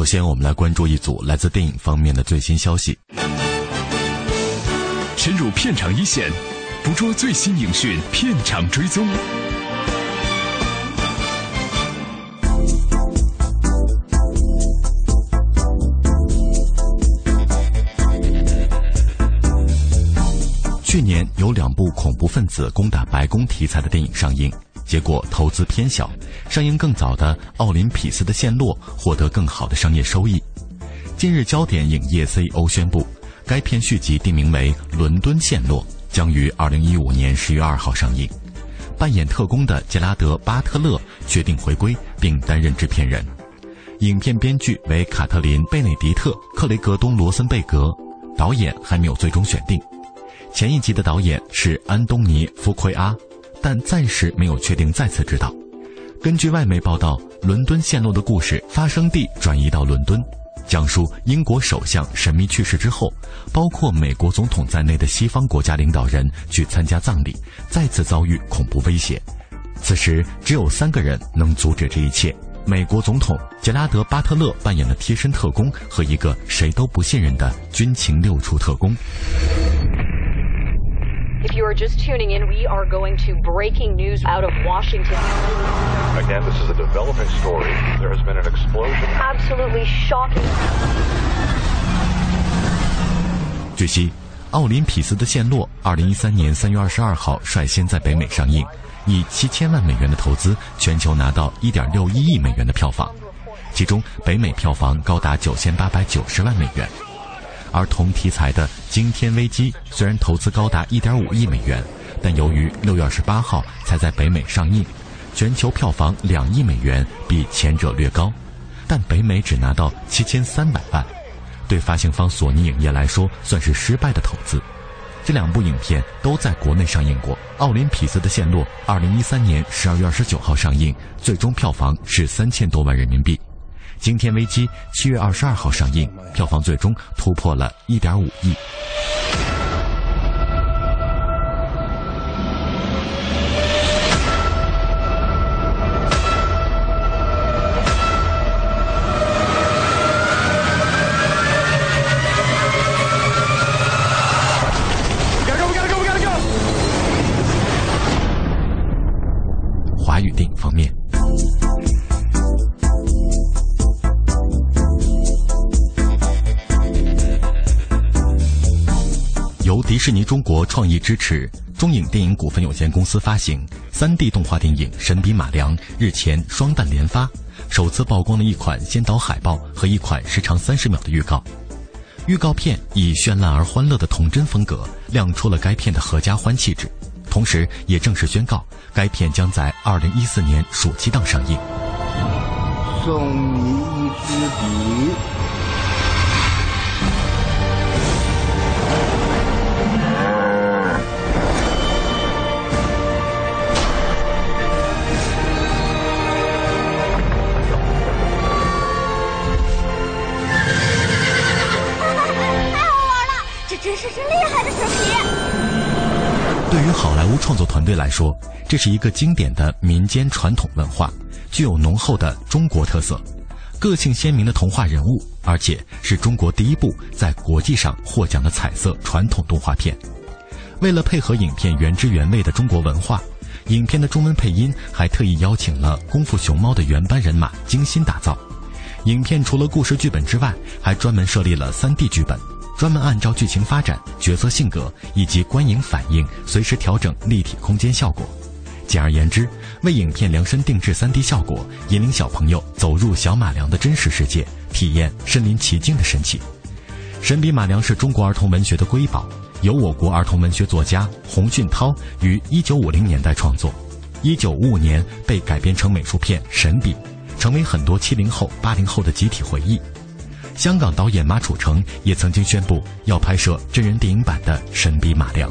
首先，我们来关注一组来自电影方面的最新消息。深入片场一线，捕捉最新影讯，片场追踪。去年有两部恐怖分子攻打白宫题材的电影上映，结果投资偏小。上映更早的《奥林匹斯的陷落》获得更好的商业收益。近日，焦点影业 CEO 宣布，该片续集定名为《伦敦陷落》，将于2015年10月2号上映。扮演特工的杰拉德·巴特勒决定回归，并担任制片人。影片编剧为卡特琳·贝内迪特·克雷格东·罗森贝格，导演还没有最终选定。前一集的导演是安东尼·福奎阿，但暂时没有确定再次执导。根据外媒报道，伦敦陷落的故事发生地转移到伦敦，讲述英国首相神秘去世之后，包括美国总统在内的西方国家领导人去参加葬礼，再次遭遇恐怖威胁。此时只有三个人能阻止这一切：美国总统杰拉德·巴特勒扮演了贴身特工和一个谁都不信任的军情六处特工。If you are just tuning in, we are going to breaking news out of Washington. Again, this is a developing story. There has been an explosion. Absolutely shocking. 据悉，《奥林匹斯的陷落》二零一三年三月二十二号率先在北美上映，以七千万美元的投资，全球拿到一点六一亿美元的票房，其中北美票房高达九千八百九十万美元。而同题材的《惊天危机》虽然投资高达一点五亿美元，但由于六月二十八号才在北美上映，全球票房两亿美元，比前者略高，但北美只拿到七千三百万。对发行方索尼影业来说，算是失败的投资。这两部影片都在国内上映过，《奥林匹斯的陷落》二零一三年十二月二十九号上映，最终票房是三千多万人民币。《惊天危机》七月二十二号上映，票房最终突破了一点五亿。迪士尼中国创意支持，中影电影股份有限公司发行，3D 动画电影《神笔马良》日前双旦连发，首次曝光了一款先导海报和一款时长三十秒的预告。预告片以绚烂而欢乐的童真风格，亮出了该片的合家欢气质，同时也正式宣告该片将在二零一四年暑期档上映。送你一支笔。好莱坞创作团队来说，这是一个经典的民间传统文化，具有浓厚的中国特色，个性鲜明的童话人物，而且是中国第一部在国际上获奖的彩色传统动画片。为了配合影片原汁原味的中国文化，影片的中文配音还特意邀请了《功夫熊猫》的原班人马精心打造。影片除了故事剧本之外，还专门设立了 3D 剧本，专门按照剧情发展、角色性格以及观影反应，随时调整立体空间效果。简而言之，为影片量身定制 3D 效果，引领小朋友走入小马良的真实世界，体验身临其境的神奇。《神笔马良》是中国儿童文学的瑰宝，由我国儿童文学作家洪俊涛于1950年代创作，1955年被改编成美术片《神笔》，成为很多70后、80后的集体回忆。香港导演马楚成也曾经宣布要拍摄真人电影版的《神笔马良》。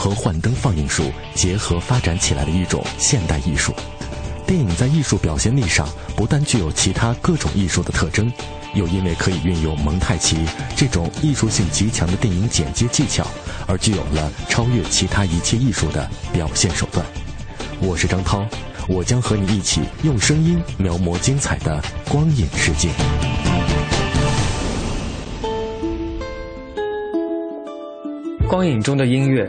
和幻灯放映术结合发展起来的一种现代艺术。电影在艺术表现力上不但具有其他各种艺术的特征，又因为可以运用蒙太奇这种艺术性极强的电影剪接技巧，而具有了超越其他一切艺术的表现手段。我是张涛，我将和你一起用声音描摹精彩的光影世界。光影中的音乐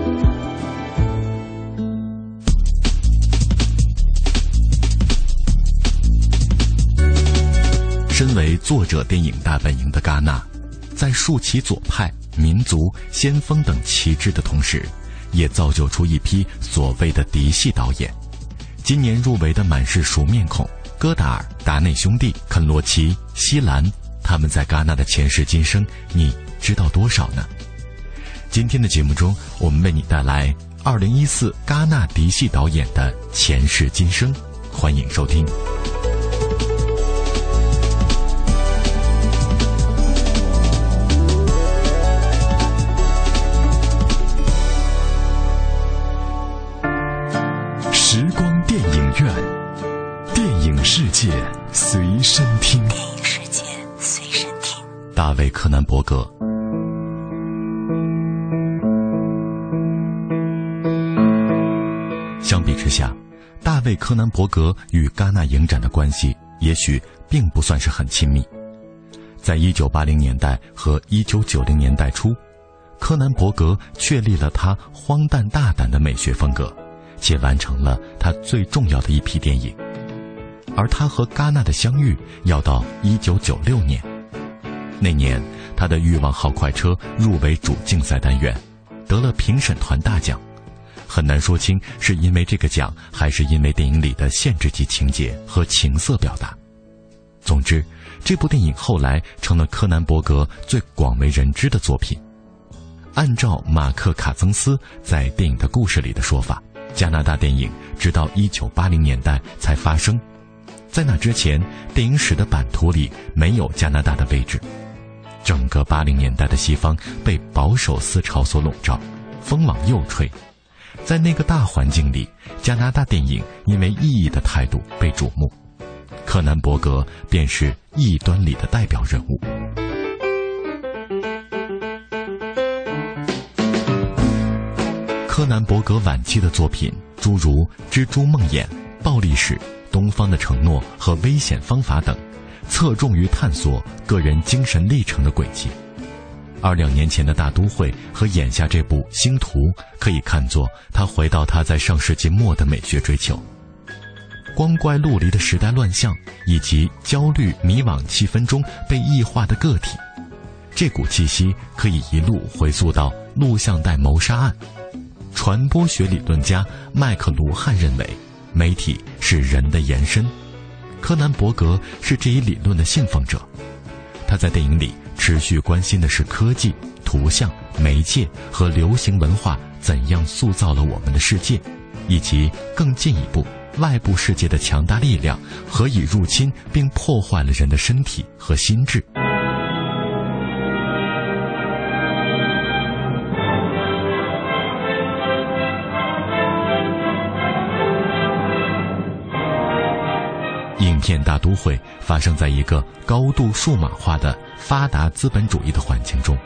作者电影大本营的戛纳，在竖起左派、民族、先锋等旗帜的同时，也造就出一批所谓的嫡系导演。今年入围的满是熟面孔。戈达尔、达内兄弟、肯罗奇、西兰，他们在戛纳的前世今生，你知道多少呢？今天的节目中，我们为你带来2014戛纳嫡系导演的前世今生，欢迎收听。世界随身听。电影世界随身听。大卫·柯南伯格。相比之下，大卫·柯南伯格与戛纳影展的关系也许并不算是很亲密。在一九八零年代和一九九零年代初，柯南伯格确立了他荒诞大胆的美学风格，且完成了他最重要的一批电影。而他和戛纳的相遇要到一九九六年，那年他的《欲望号快车》入围主竞赛单元，得了评审团大奖，很难说清是因为这个奖，还是因为电影里的限制级情节和情色表达。总之，这部电影后来成了柯南伯格最广为人知的作品。按照马克·卡曾斯在电影的故事里的说法，加拿大电影直到一九八零年代才发生。在那之前，电影史的版图里没有加拿大的位置。整个八零年代的西方被保守思潮所笼罩，风往右吹。在那个大环境里，加拿大电影因为意义的态度被瞩目。柯南伯格便是异端里的代表人物。柯南伯格晚期的作品，诸如《蜘蛛梦魇》《暴力史》。东方的承诺和危险方法等，侧重于探索个人精神历程的轨迹。而两年前的大都会和眼下这部星图，可以看作他回到他在上世纪末的美学追求。光怪陆离的时代乱象，以及焦虑迷惘气氛中被异化的个体，这股气息可以一路回溯到录像带谋杀案。传播学理论家麦克卢汉认为。媒体是人的延伸，柯南伯格是这一理论的信奉者。他在电影里持续关心的是科技、图像、媒介和流行文化怎样塑造了我们的世界，以及更进一步，外部世界的强大力量何以入侵并破坏了人的身体和心智。片大都会发生在一个高度数码化的发达资本主义的环境中。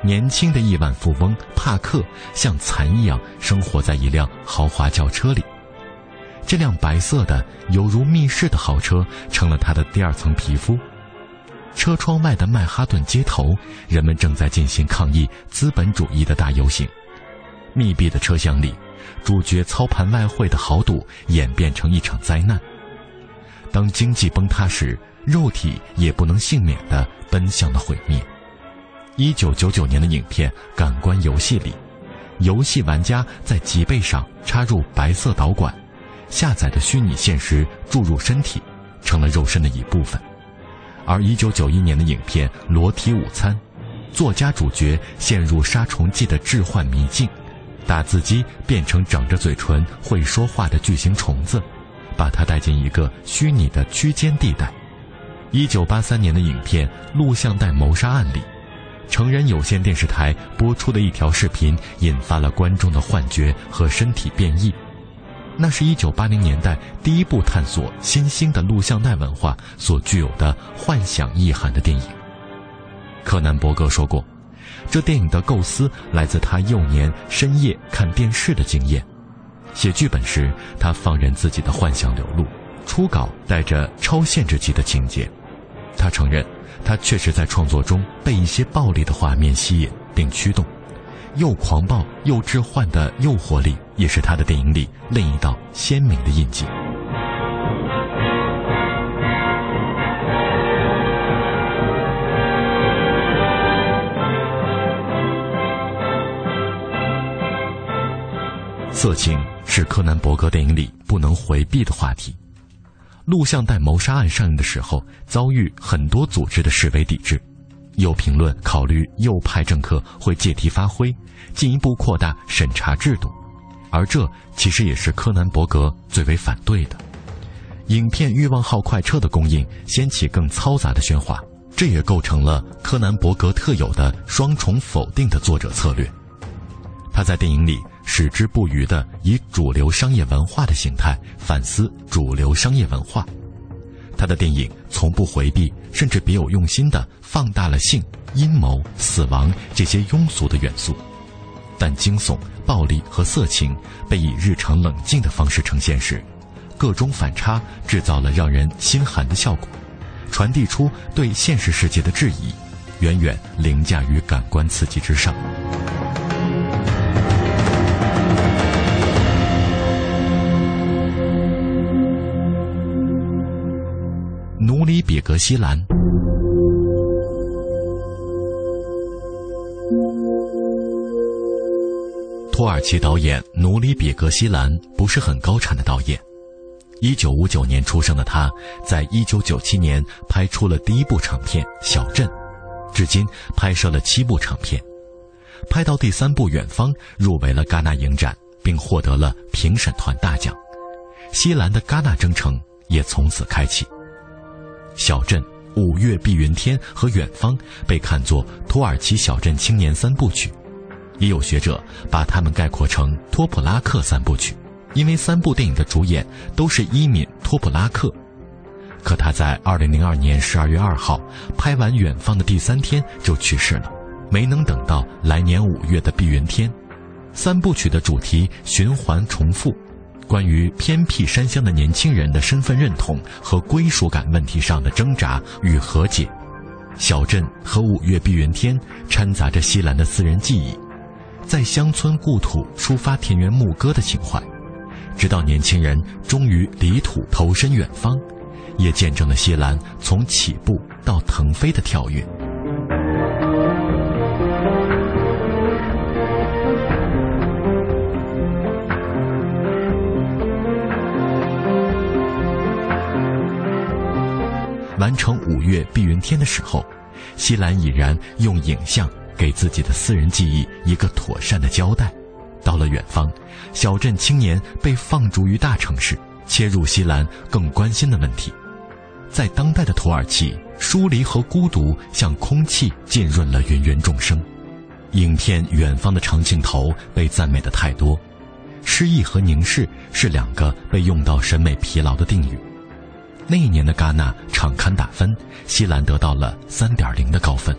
年轻的亿万富翁帕克像蚕一样生活在一辆豪华轿车里。这辆白色的犹如密室的豪车成了他的第二层皮肤。车窗外的曼哈顿街头，人们正在进行抗议资本主义的大游行。密闭的车厢里，主角操盘外汇的豪赌演变成一场灾难。当经济崩塌时，肉体也不能幸免地奔向了毁灭。一九九九年的影片《感官游戏》里，游戏玩家在脊背上插入白色导管，下载的虚拟现实注入身体，成了肉身的一部分。而一九九一年的影片《裸体午餐》，作家主角陷入杀虫剂的致幻迷境，打字机变成长着嘴唇会说话的巨型虫子。把他带进一个虚拟的区间地带。一九八三年的影片《录像带谋杀案》里，成人有线电视台播出的一条视频引发了观众的幻觉和身体变异。那是一九八零年代第一部探索新兴的录像带文化所具有的幻想意涵的电影。柯南伯格说过，这电影的构思来自他幼年深夜看电视的经验。写剧本时，他放任自己的幻想流露，初稿带着超限制级的情节。他承认，他确实在创作中被一些暴力的画面吸引并驱动，又狂暴又置换的诱惑力，也是他的电影里另一道鲜明的印记。色情是柯南·伯格电影里不能回避的话题。录像带谋杀案上映的时候，遭遇很多组织的示威抵制。有评论考虑右派政客会借题发挥，进一步扩大审查制度，而这其实也是柯南·伯格最为反对的。影片《欲望号快车》的供应掀起更嘈杂的喧哗，这也构成了柯南·伯格特有的双重否定的作者策略。他在电影里。矢志不渝地以主流商业文化的形态反思主流商业文化，他的电影从不回避，甚至别有用心地放大了性、阴谋、死亡这些庸俗的元素，但惊悚、暴力和色情被以日常冷静的方式呈现时，各种反差制造了让人心寒的效果，传递出对现实世界的质疑，远远凌驾于感官刺激之上。努里·比格西兰，土耳其导演努里·比格西兰不是很高产的导演。一九五九年出生的他，在一九九七年拍出了第一部长片《小镇》，至今拍摄了七部长片，拍到第三部《远方》入围了戛纳影展，并获得了评审团大奖。西兰的戛纳征程也从此开启。小镇、五月碧云天和远方被看作土耳其小镇青年三部曲，也有学者把它们概括成托普拉克三部曲，因为三部电影的主演都是伊敏·托普拉克。可他在2002年12月2号拍完远方的第三天就去世了，没能等到来年五月的碧云天。三部曲的主题循环重复。关于偏僻山乡的年轻人的身份认同和归属感问题上的挣扎与和解，小镇和五月碧云天掺杂着西兰的私人记忆，在乡村故土抒发田园牧歌的情怀，直到年轻人终于离土投身远方，也见证了西兰从起步到腾飞的跳跃。完成五月碧云天的时候，西兰已然用影像给自己的私人记忆一个妥善的交代。到了远方，小镇青年被放逐于大城市，切入西兰更关心的问题。在当代的土耳其，疏离和孤独像空气浸润了芸芸众生。影片《远方》的长镜头被赞美的太多，诗意和凝视是两个被用到审美疲劳的定语。那一年的戛纳场刊打分，西兰得到了三点零的高分。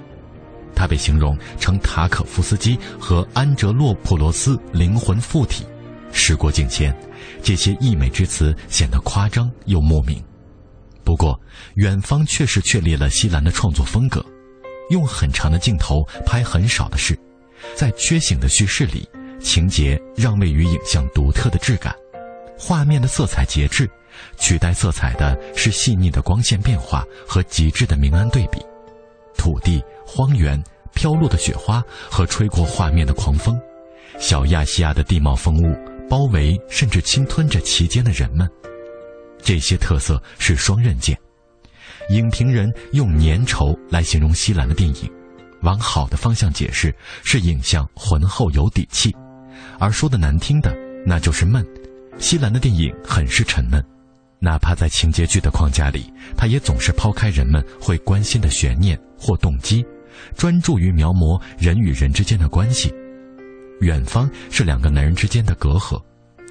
他被形容成塔可夫斯基和安哲洛普罗斯灵魂附体。时过境迁，这些溢美之词显得夸张又莫名。不过，远方确实确立了西兰的创作风格：用很长的镜头拍很少的事，在缺省的叙事里，情节让位于影像独特的质感，画面的色彩节制。取代色彩的是细腻的光线变化和极致的明暗对比，土地、荒原、飘落的雪花和吹过画面的狂风，小亚细亚的地貌风物包围甚至侵吞着其间的人们，这些特色是双刃剑。影评人用粘稠来形容西兰的电影，往好的方向解释是影像浑厚有底气，而说的难听的那就是闷。西兰的电影很是沉闷。哪怕在情节剧的框架里，他也总是抛开人们会关心的悬念或动机，专注于描摹人与人之间的关系。远方是两个男人之间的隔阂，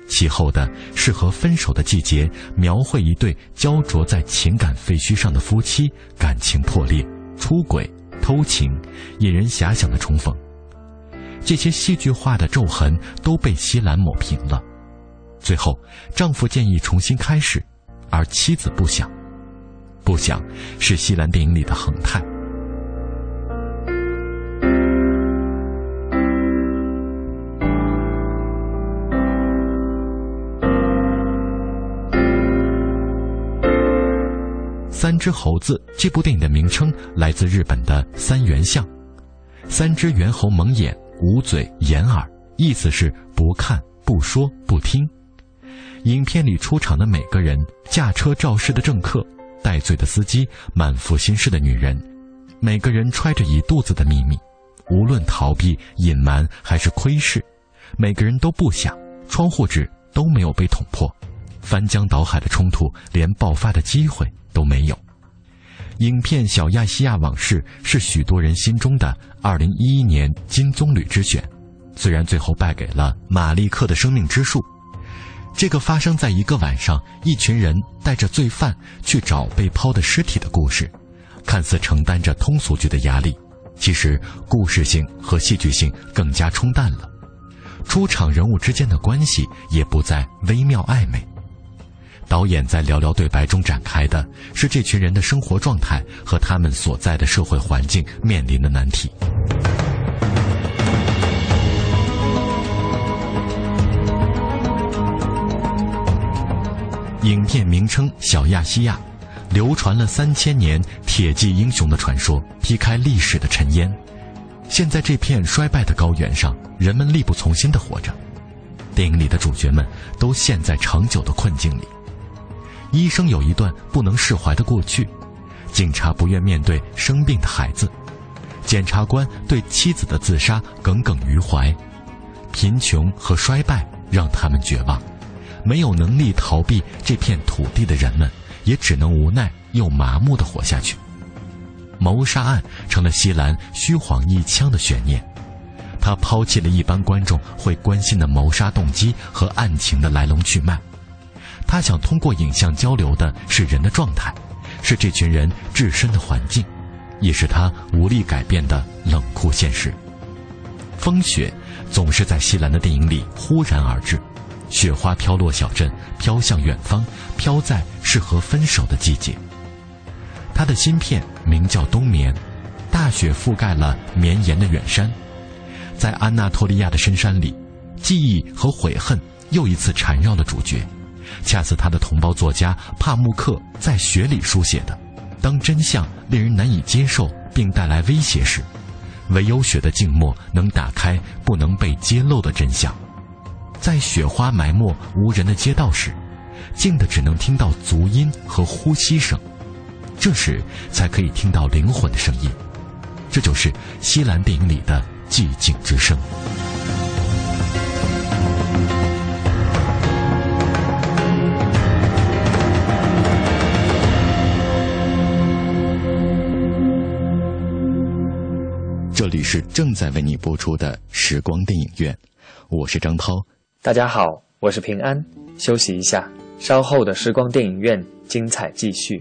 其后的是和分手的季节，描绘一对焦灼在情感废墟上的夫妻感情破裂、出轨、偷情，引人遐想的重逢。这些戏剧化的皱痕都被西兰抹平了。最后，丈夫建议重新开始。而妻子不想，不想是西兰电影里的恒泰。三只猴子这部电影的名称来自日本的三原相，三只猿猴蒙眼、捂嘴、掩耳，意思是不看、不说、不听。影片里出场的每个人，驾车肇事的政客，戴罪的司机，满腹心事的女人，每个人揣着一肚子的秘密，无论逃避、隐瞒还是窥视，每个人都不想，窗户纸都没有被捅破，翻江倒海的冲突连爆发的机会。都没有。影片《小亚细亚往事》是许多人心中的2011年金棕榈之选，虽然最后败给了马利克的生命之树。这个发生在一个晚上，一群人带着罪犯去找被抛的尸体的故事，看似承担着通俗剧的压力，其实故事性和戏剧性更加冲淡了。出场人物之间的关系也不再微妙暧昧。导演在寥寥对白中展开的是这群人的生活状态和他们所在的社会环境面临的难题。影片名称《小亚细亚》，流传了三千年铁骑英雄的传说，劈开历史的尘烟。现在这片衰败的高原上，人们力不从心的活着。电影里的主角们都陷在长久的困境里。医生有一段不能释怀的过去，警察不愿面对生病的孩子，检察官对妻子的自杀耿耿于怀，贫穷和衰败让他们绝望，没有能力逃避这片土地的人们，也只能无奈又麻木地活下去。谋杀案成了西兰虚晃一枪的悬念，他抛弃了一般观众会关心的谋杀动机和案情的来龙去脉。他想通过影像交流的是人的状态，是这群人置身的环境，也是他无力改变的冷酷现实。风雪总是在西兰的电影里忽然而至，雪花飘落小镇，飘向远方，飘在适合分手的季节。他的新片名叫《冬眠》，大雪覆盖了绵延的远山，在安纳托利亚的深山里，记忆和悔恨又一次缠绕了主角。恰似他的同胞作家帕慕克在雪里书写的：当真相令人难以接受并带来威胁时，唯有雪的静默能打开不能被揭露的真相。在雪花埋没无人的街道时，静的只能听到足音和呼吸声，这时才可以听到灵魂的声音。这就是西兰电影里的寂静之声。这里是正在为你播出的时光电影院，我是张涛。大家好，我是平安。休息一下，稍后的时光电影院精彩继续。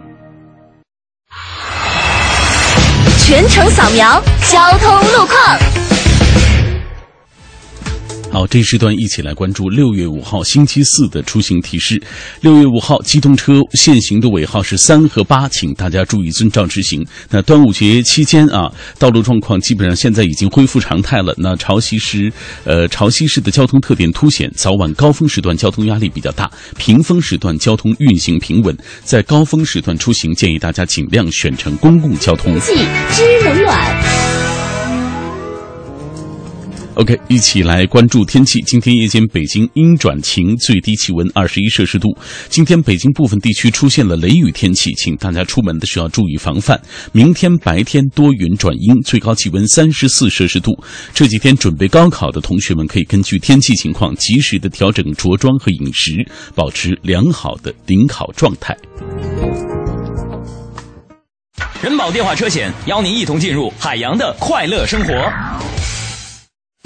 全程扫描交通路况。好，这一时段一起来关注六月五号星期四的出行提示。六月五号，机动车限行的尾号是三和八，请大家注意遵照执行。那端午节期间啊，道路状况基本上现在已经恢复常态了。那潮汐时，呃，潮汐市的交通特点凸显，早晚高峰时段交通压力比较大，平峰时段交通运行平稳。在高峰时段出行，建议大家尽量选乘公共交通。季知冷暖。OK，一起来关注天气。今天夜间北京阴转晴，最低气温二十一摄氏度。今天北京部分地区出现了雷雨天气，请大家出门的时候注意防范。明天白天多云转阴，最高气温三十四摄氏度。这几天准备高考的同学们可以根据天气情况及时的调整着装和饮食，保持良好的临考状态。人保电话车险邀您一同进入海洋的快乐生活。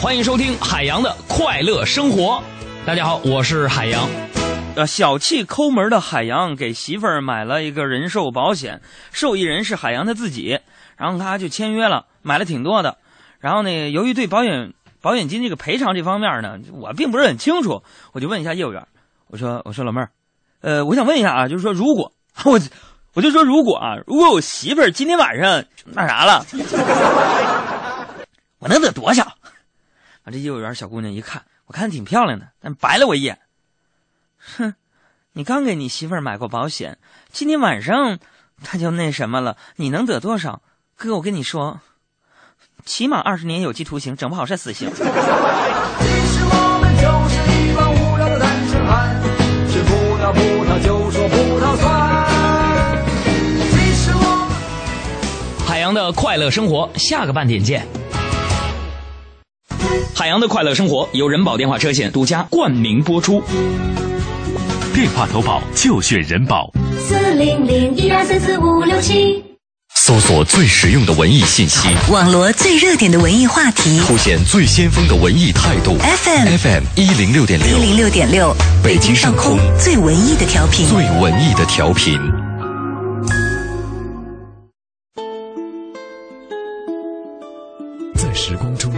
欢迎收听海洋的快乐生活。大家好，我是海洋。呃，小气抠门的海洋给媳妇儿买了一个人寿保险，受益人是海洋他自己，然后他就签约了，买了挺多的。然后呢，由于对保险保险金这个赔偿这方面呢，我并不是很清楚，我就问一下业务员，我说我说老妹儿，呃，我想问一下啊，就是说如果 我我就说如果啊，如果我媳妇儿今天晚上那啥了，我能得多少？这业务员小姑娘一看，我看挺漂亮的，但白了我一眼。哼，你刚给你媳妇儿买过保险，今天晚上她就那什么了，你能得多少？哥，我跟你说，起码二十年有期徒刑，整不好是死刑。海洋的快乐生活，下个半点见。海洋的快乐生活由人保电话车险独家冠名播出。电话投保就选人保。四零零一二三四五六七。搜索最实用的文艺信息，网罗最热点的文艺话题，凸显最先锋的文艺态度。FM FM 一零六点六，一零六点六，北京上空最文艺的调频，最文艺的调频。在时光中感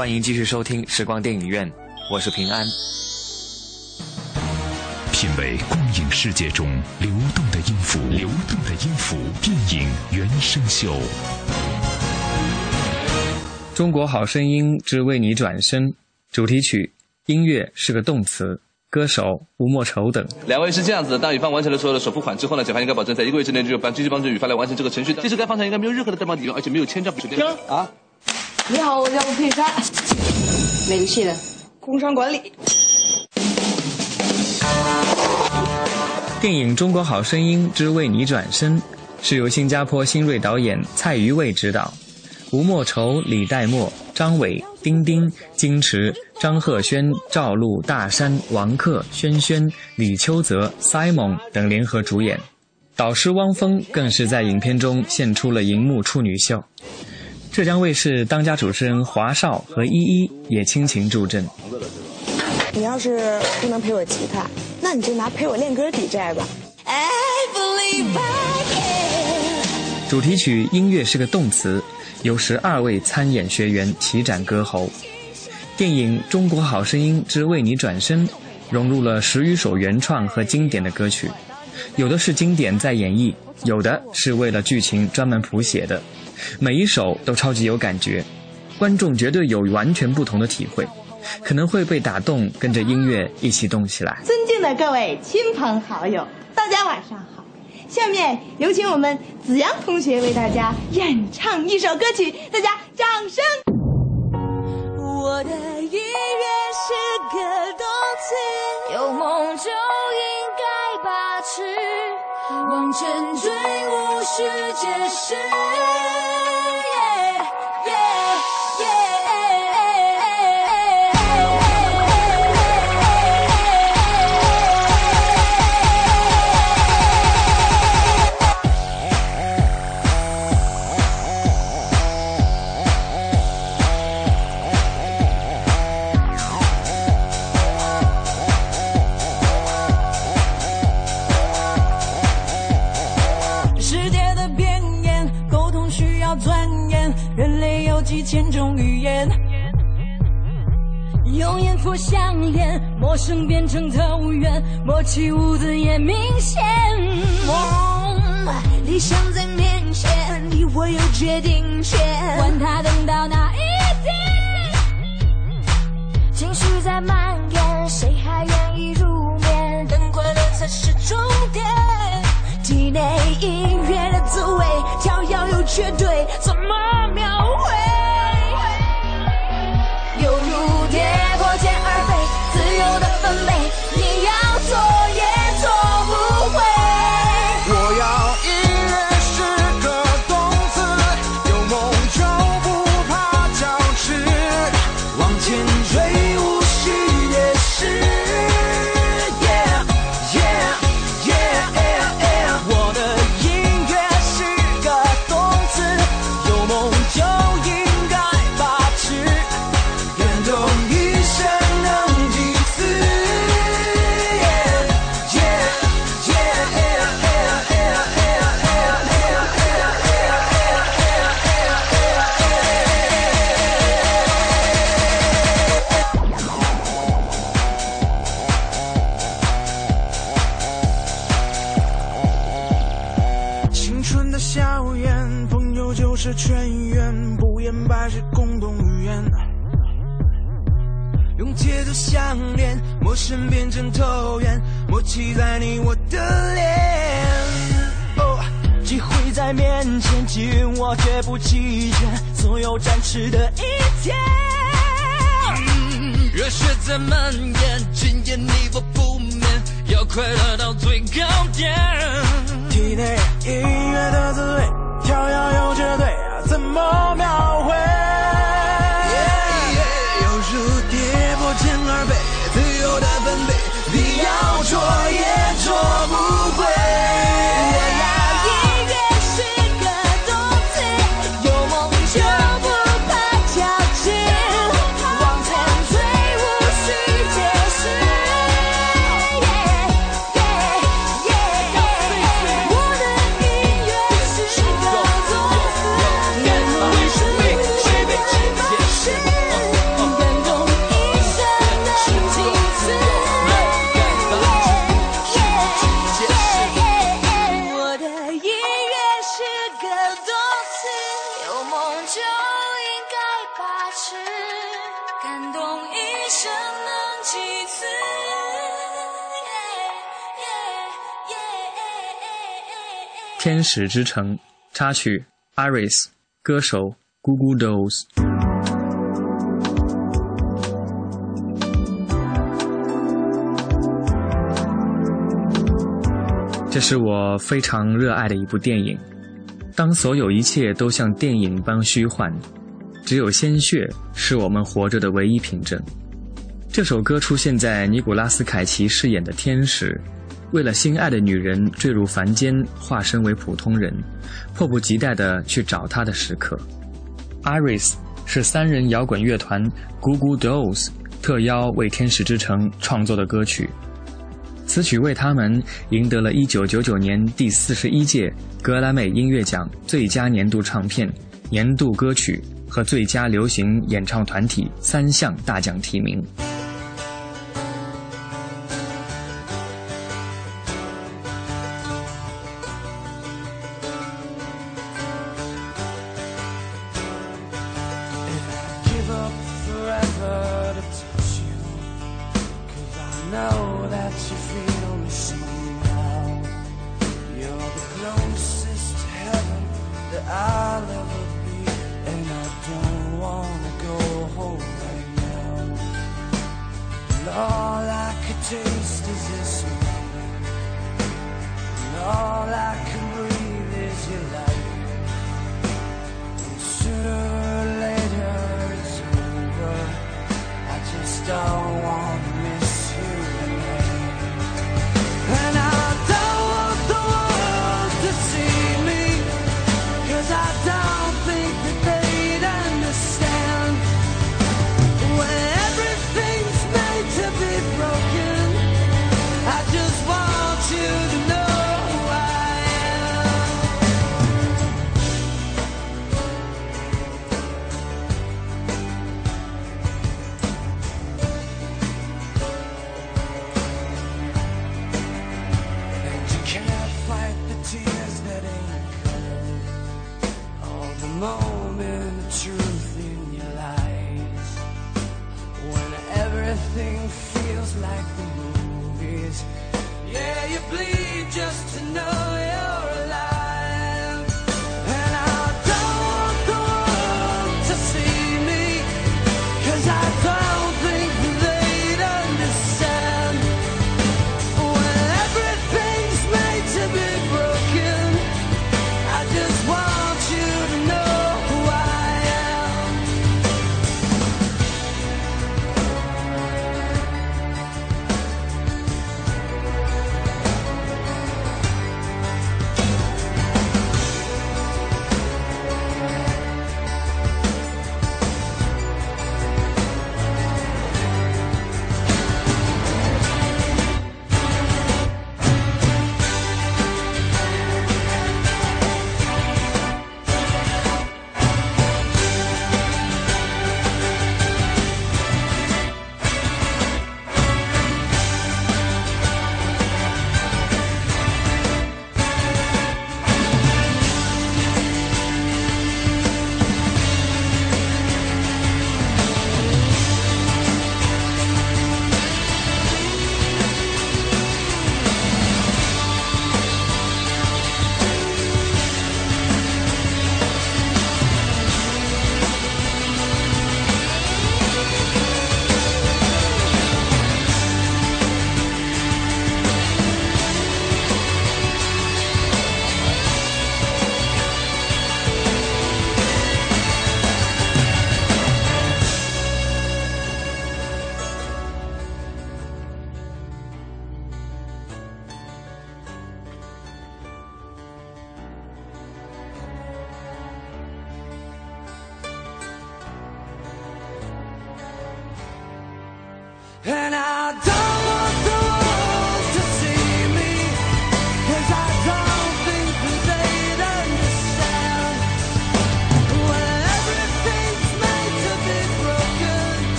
欢迎继续收听时光电影院，我是平安。品味光影世界中流动的音符，流动的音符，电影原声秀。中国好声音之为你转身主题曲，音乐是个动词，歌手吴莫愁等。两位是这样子的：当乙方完成了所有的首付款之后呢，甲方应该保证在一个月之内就帮继续帮助乙方来完成这个程序。其实该方厂应该没有任何的担保理由，而且没有签账。停啊！你好，我叫吴佩珊，哪个系的？工商管理。电影《中国好声音之为你转身》是由新加坡新锐导演蔡余卫执导，吴莫愁、李代沫、张伟、丁丁、金池、张赫宣、赵露、大山、王克、轩轩、李秋泽、Simon 等联合主演，导师汪峰更是在影片中献出了荧幕处女秀。浙江卫视当家主持人华少和依依也倾情助阵。你要是不能陪我吉他，那你就拿陪我练歌抵债吧。主题曲音乐是个动词，由十二位参演学员齐展歌喉。电影《中国好声音之为你转身》融入了十余首原创和经典的歌曲，有的是经典在演绎，有的是为了剧情专门谱写的，每一首都超级有感觉，观众绝对有完全不同的体会。可能会被打动，跟着音乐一起动起来。尊敬的各位亲朋好友，大家晚上好。下面有请我们子阳同学为大家演唱一首歌曲，大家掌声。我的音乐是个动词，有梦就应该把持，往前追舞世界事。佛相连，陌生变成投缘，默契无字也明显。梦理想在面前，你我有决定权，管他等到哪一天。情绪在蔓延，谁还愿意入眠？等快乐才是终点。体内音乐的滋味，跳跃又绝对，怎么描绘？身变成投缘，默契在你我的脸。机会在面前，机遇我绝不弃权，所有展翅的一天。热血在蔓延，今夜你我不眠，要快乐到最高点。体内音乐的滋味，跳跃又绝对，怎么描绘？天使之城》插曲《Iris》，歌手 Goo Goo Dolls。这是我非常热爱的一部电影。当所有一切都像电影般虚幻，只有鲜血是我们活着的唯一凭证。这首歌出现在尼古拉斯凯奇饰演的天使，为了心爱的女人坠入凡间，化身为普通人，迫不及待地去找她的时刻。Iris 是三人摇滚乐团 Goo Goo Dolls 特邀为《天使之城》创作的歌曲。此曲为他们赢得了一九九九年第四十一届格莱美音乐奖最佳年度唱片、年度歌曲和最佳流行演唱团体三项大奖提名。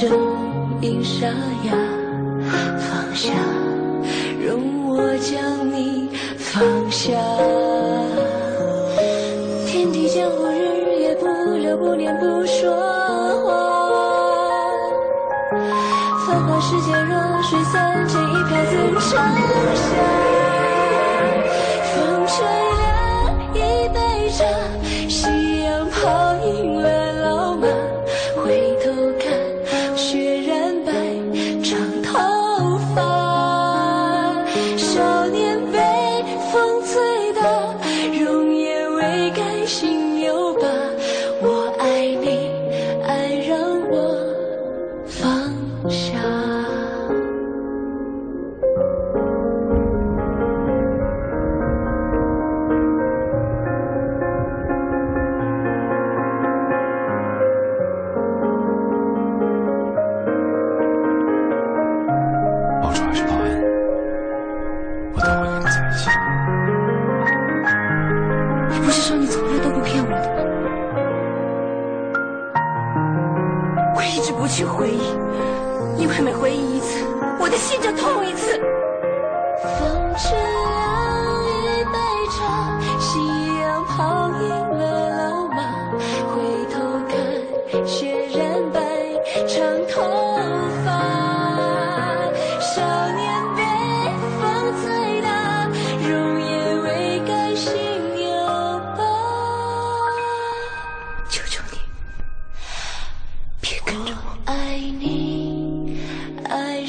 声音沙哑，放下，容我将你放下。天地江湖日夜不留不念不说话。繁华世界，弱水三千，一瓢怎盛下？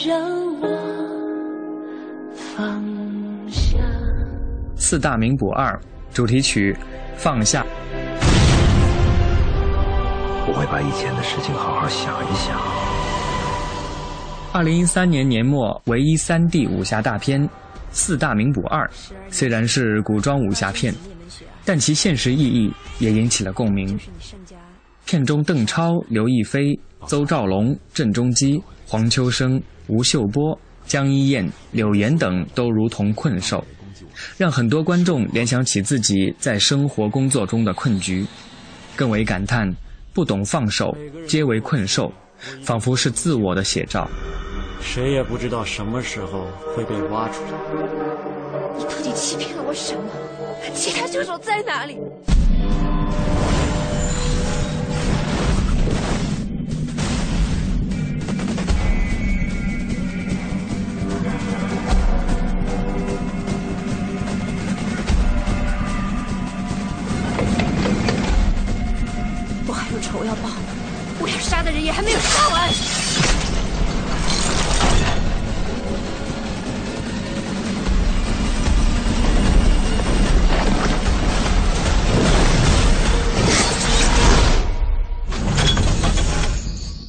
让我放下。四大名捕二主题曲《放下》。我会把以前的事情好好想一想。二零一三年年末唯一三 D 武侠大片《四大名捕二》，虽然是古装武侠片，但其现实意义也引起了共鸣。片中邓超、刘亦菲、邹兆龙、郑中基、黄秋生、吴秀波、江一燕、柳岩等都如同困兽，让很多观众联想起自己在生活工作中的困局，更为感叹不懂放手，皆为困兽，仿佛是自我的写照。谁也不知道什么时候会被挖出来。你到底欺骗了我什么？其他凶手在哪里？我要报我要杀的人也还没有杀完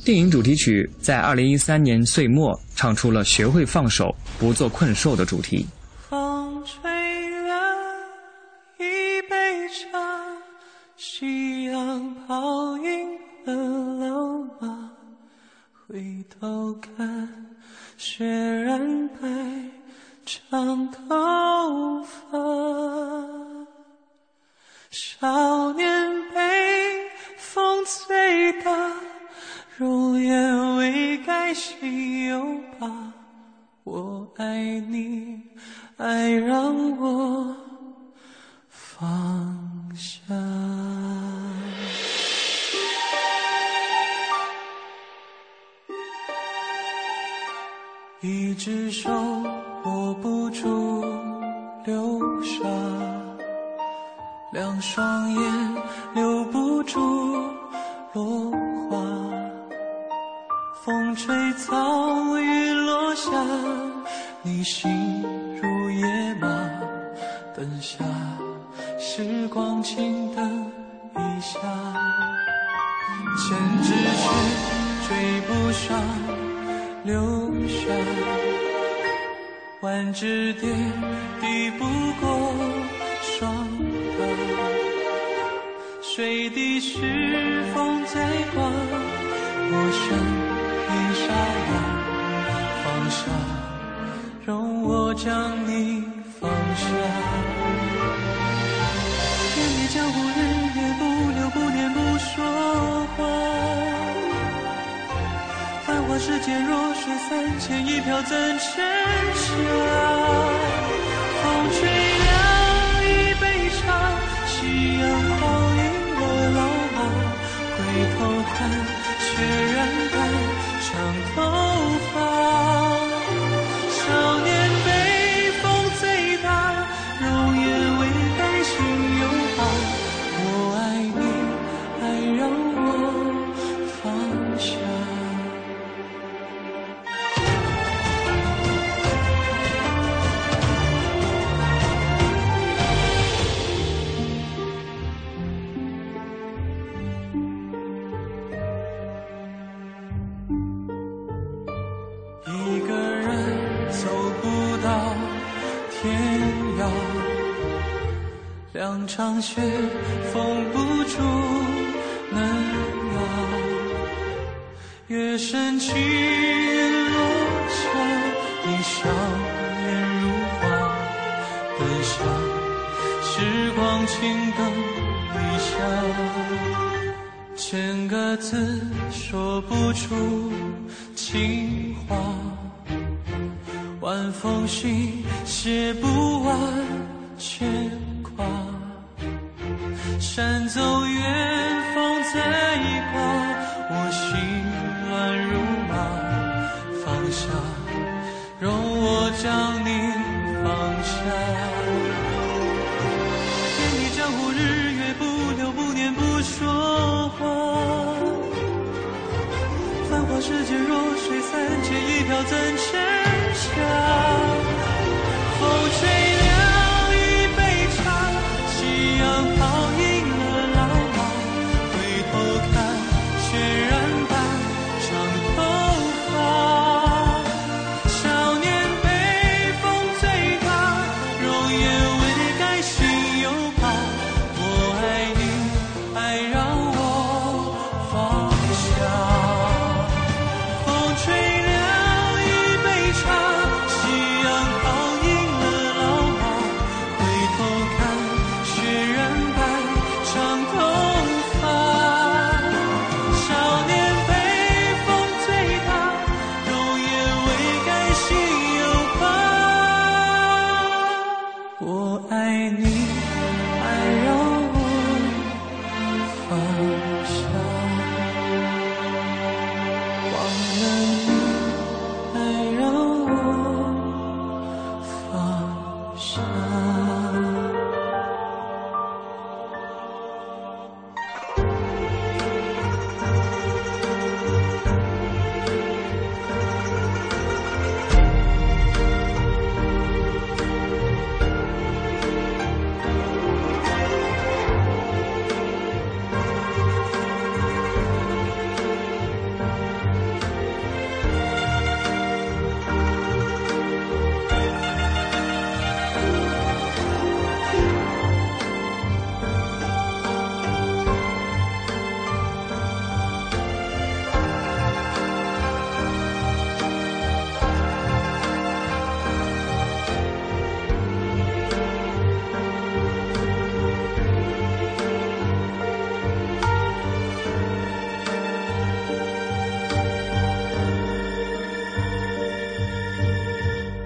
电影主题曲在二零一三年岁末唱出了学会放手不做困兽的主题。逃开。家风吹凉一杯茶夕阳跑赢了老马回头看雪染世界弱水三千，一瓢怎成香？风吹。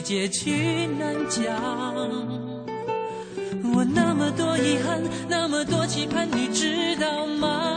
结局难讲。我那么多遗憾那么多期盼你知道吗？